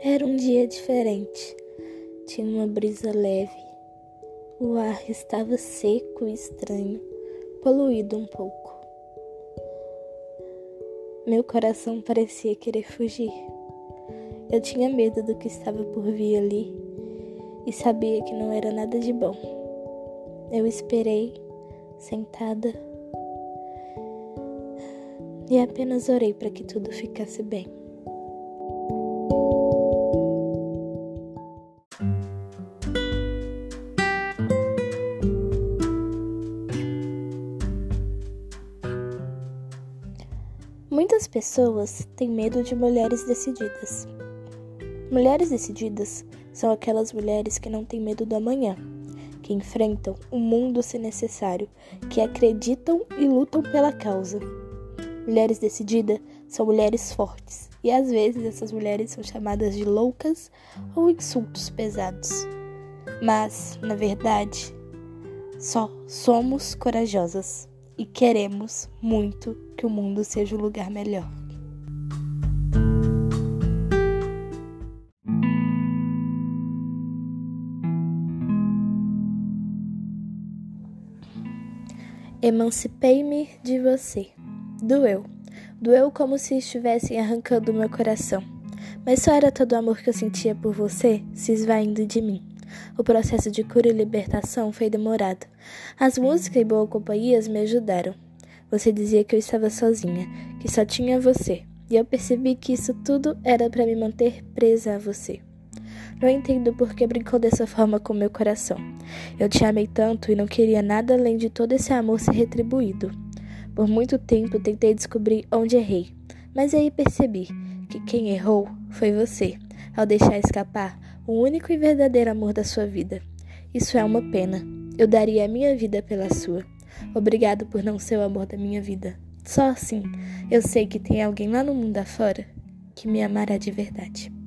Era um dia diferente. Tinha uma brisa leve. O ar estava seco e estranho, poluído um pouco. Meu coração parecia querer fugir. Eu tinha medo do que estava por vir ali e sabia que não era nada de bom. Eu esperei, sentada, e apenas orei para que tudo ficasse bem. Muitas pessoas têm medo de mulheres decididas. Mulheres decididas são aquelas mulheres que não têm medo do amanhã, que enfrentam o mundo se necessário, que acreditam e lutam pela causa. Mulheres decididas são mulheres fortes, e às vezes essas mulheres são chamadas de loucas ou insultos pesados. Mas, na verdade, só somos corajosas e queremos muito que o mundo seja um lugar melhor. Emancipei-me de você. Doeu. Doeu como se estivessem arrancando meu coração. Mas só era todo o amor que eu sentia por você se esvaindo de mim. O processo de cura e libertação foi demorado. As músicas e boas companhias me ajudaram. Você dizia que eu estava sozinha, que só tinha você, e eu percebi que isso tudo era para me manter presa a você. Não entendo por que brincou dessa forma com meu coração. Eu te amei tanto e não queria nada além de todo esse amor ser retribuído. Por muito tempo tentei descobrir onde errei, mas aí percebi que quem errou foi você, ao deixar escapar o único e verdadeiro amor da sua vida. Isso é uma pena. Eu daria a minha vida pela sua. Obrigado por não ser o amor da minha vida. Só assim eu sei que tem alguém lá no mundo afora que me amará de verdade.